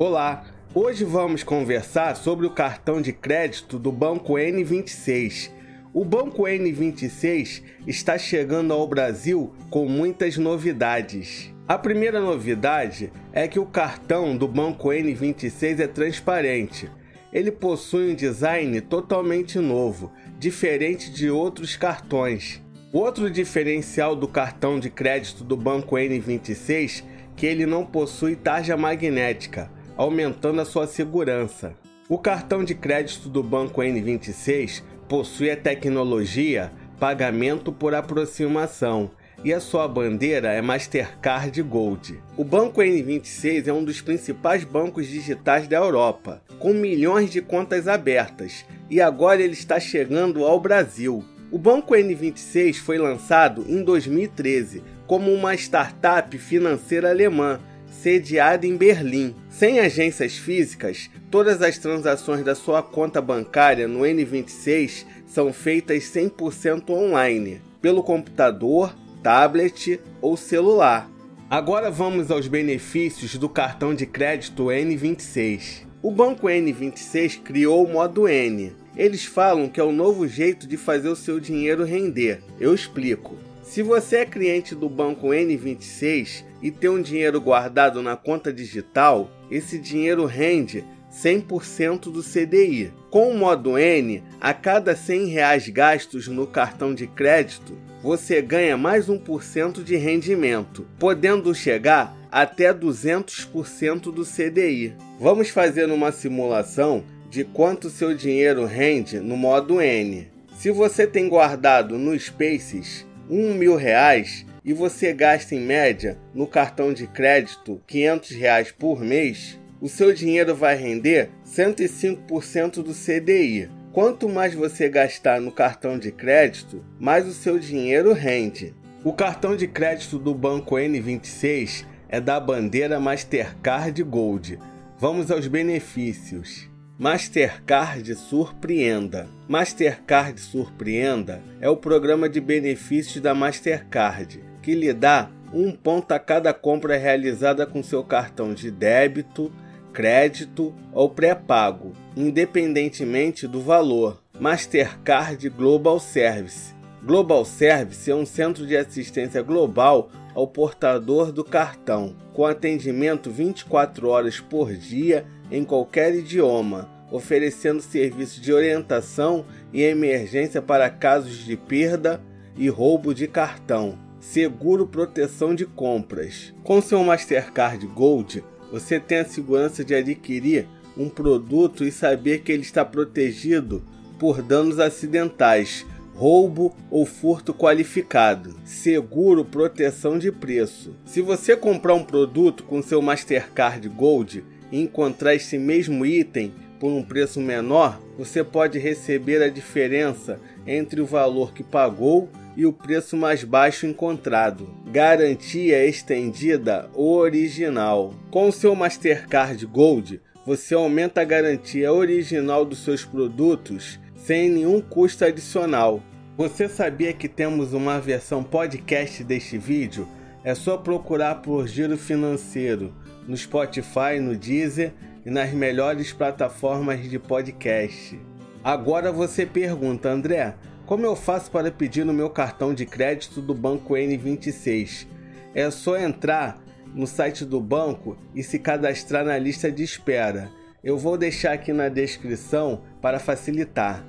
Olá, hoje vamos conversar sobre o cartão de crédito do Banco N26. O Banco N26 está chegando ao Brasil com muitas novidades. A primeira novidade é que o cartão do Banco N26 é transparente. Ele possui um design totalmente novo, diferente de outros cartões. Outro diferencial do cartão de crédito do Banco N26 é que ele não possui tarja magnética aumentando a sua segurança. O cartão de crédito do Banco N26 possui a tecnologia pagamento por aproximação e a sua bandeira é Mastercard Gold. O Banco N26 é um dos principais bancos digitais da Europa, com milhões de contas abertas, e agora ele está chegando ao Brasil. O Banco N26 foi lançado em 2013 como uma startup financeira alemã sediada em Berlim. Sem agências físicas, todas as transações da sua conta bancária no N26 são feitas 100% online, pelo computador, tablet ou celular. Agora vamos aos benefícios do cartão de crédito N26. O banco N26 criou o modo N. Eles falam que é o novo jeito de fazer o seu dinheiro render. Eu explico. Se você é cliente do banco N26 e tem um dinheiro guardado na conta digital, esse dinheiro rende 100% do CDI. Com o modo N, a cada 100 reais gastos no cartão de crédito, você ganha mais 1% de rendimento, podendo chegar até 200% do CDI. Vamos fazer uma simulação de quanto seu dinheiro rende no modo N. Se você tem guardado no Spaces um mil reais e você gasta em média no cartão de crédito 500 reais por mês, o seu dinheiro vai render 105% do CDI. Quanto mais você gastar no cartão de crédito, mais o seu dinheiro rende. O cartão de crédito do banco N26 é da bandeira Mastercard Gold. Vamos aos benefícios. Mastercard Surpreenda. Mastercard Surpreenda é o programa de benefícios da Mastercard, que lhe dá um ponto a cada compra realizada com seu cartão de débito, crédito ou pré-pago, independentemente do valor. Mastercard Global Service. Global Service é um centro de assistência global ao portador do cartão, com atendimento 24 horas por dia em qualquer idioma, oferecendo serviços de orientação e emergência para casos de perda e roubo de cartão. Seguro proteção de compras. Com seu Mastercard Gold, você tem a segurança de adquirir um produto e saber que ele está protegido por danos acidentais, roubo ou furto qualificado. Seguro proteção de preço. Se você comprar um produto com seu Mastercard Gold, e encontrar esse mesmo item por um preço menor, você pode receber a diferença entre o valor que pagou e o preço mais baixo encontrado. Garantia estendida original. Com o seu Mastercard Gold, você aumenta a garantia original dos seus produtos sem nenhum custo adicional. Você sabia que temos uma versão podcast deste vídeo? É só procurar por Giro Financeiro no Spotify, no Deezer e nas melhores plataformas de podcast. Agora você pergunta, André, como eu faço para pedir no meu cartão de crédito do banco N26? É só entrar no site do banco e se cadastrar na lista de espera. Eu vou deixar aqui na descrição para facilitar.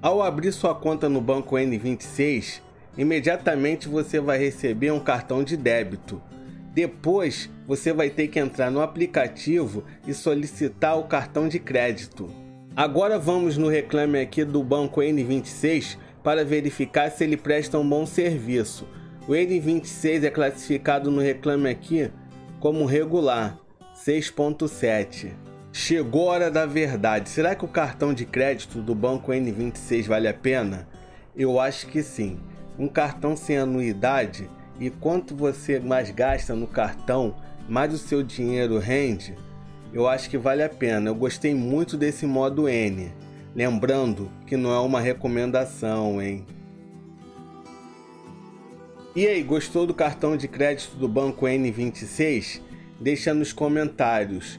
Ao abrir sua conta no banco N26, imediatamente você vai receber um cartão de débito. Depois, você vai ter que entrar no aplicativo e solicitar o cartão de crédito. Agora vamos no reclame aqui do banco N26 para verificar se ele presta um bom serviço. O N26 é classificado no reclame aqui como regular, 6.7. Chegou a hora da verdade. Será que o cartão de crédito do banco N26 vale a pena? Eu acho que sim. Um cartão sem anuidade e quanto você mais gasta no cartão, mais o seu dinheiro rende, eu acho que vale a pena. Eu gostei muito desse modo N. Lembrando que não é uma recomendação, hein? E aí, gostou do cartão de crédito do banco N26? Deixa nos comentários.